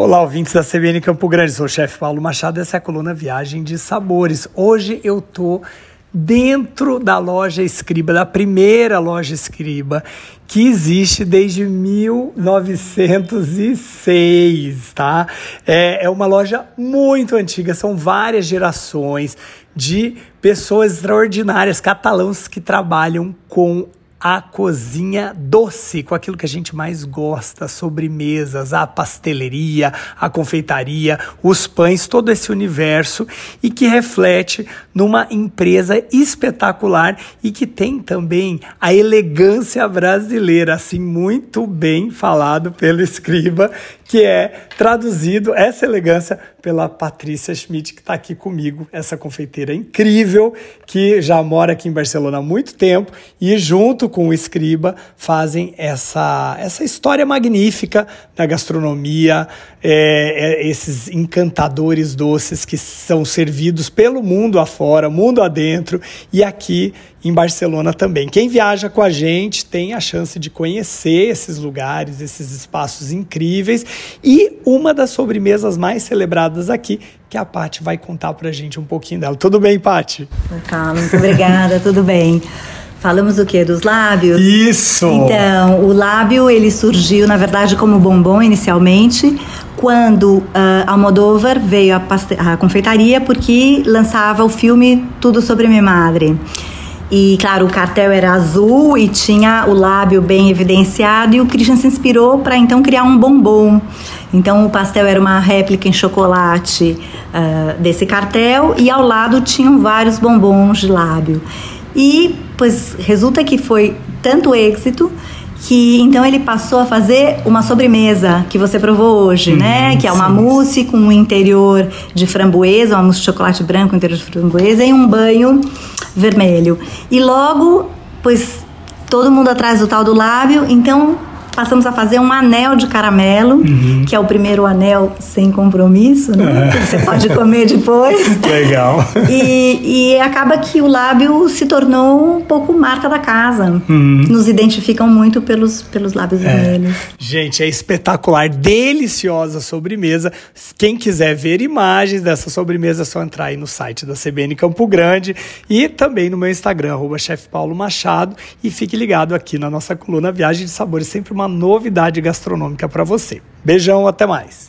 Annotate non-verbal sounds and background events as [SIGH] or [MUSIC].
Olá, ouvintes da CBN Campo Grande. Sou o chefe Paulo Machado. Essa é a coluna Viagem de Sabores. Hoje eu tô dentro da loja Escriba, da primeira loja Escriba, que existe desde 1906, tá? É, é uma loja muito antiga, são várias gerações de pessoas extraordinárias, catalãos que trabalham com a cozinha doce, com aquilo que a gente mais gosta, sobremesas, a pasteleria, a confeitaria, os pães, todo esse universo e que reflete numa empresa espetacular e que tem também a elegância brasileira, assim muito bem falado pelo escriba, que é traduzido essa elegância pela Patrícia Schmidt, que está aqui comigo, essa confeiteira incrível, que já mora aqui em Barcelona há muito tempo e junto com o escriba fazem essa, essa história magnífica da gastronomia, é, é, esses encantadores doces que são servidos pelo mundo afora, mundo adentro e aqui em Barcelona também. Quem viaja com a gente tem a chance de conhecer esses lugares, esses espaços incríveis e uma das sobremesas mais celebradas aqui, que a Pati vai contar pra gente um pouquinho dela. Tudo bem, Pati? Tá, muito obrigada, tudo bem. Falamos o que? Dos lábios? Isso! Então, o lábio ele surgiu, na verdade, como bombom inicialmente, quando uh, Almodóvar veio à, à confeitaria porque lançava o filme Tudo Sobre Minha Madre. E claro, o cartel era azul e tinha o lábio bem evidenciado e o Christian se inspirou para então criar um bombom. Então o pastel era uma réplica em chocolate uh, desse cartel e ao lado tinham vários bombons de lábio. E pois resulta que foi tanto êxito que então ele passou a fazer uma sobremesa que você provou hoje, né? Que é uma sim. mousse com um interior de framboesa, uma mousse de chocolate branco, interior de framboesa e um banho vermelho. E logo, pois todo mundo atrás do tal do lábio, então passamos a fazer um anel de caramelo, uhum. que é o primeiro anel sem compromisso, né? Você pode comer depois. [LAUGHS] Legal. E, e, acaba que o lábio se tornou um pouco marca da casa. Uhum. Nos identificam muito pelos, pelos lábios é. vermelhos. Gente, é espetacular, deliciosa sobremesa. Quem quiser ver imagens dessa sobremesa, é só entrar aí no site da CBN Campo Grande e também no meu Instagram, arroba Paulo Machado. E fique ligado aqui na nossa coluna Viagem de Sabores, sempre novidade gastronômica para você. Beijão, até mais.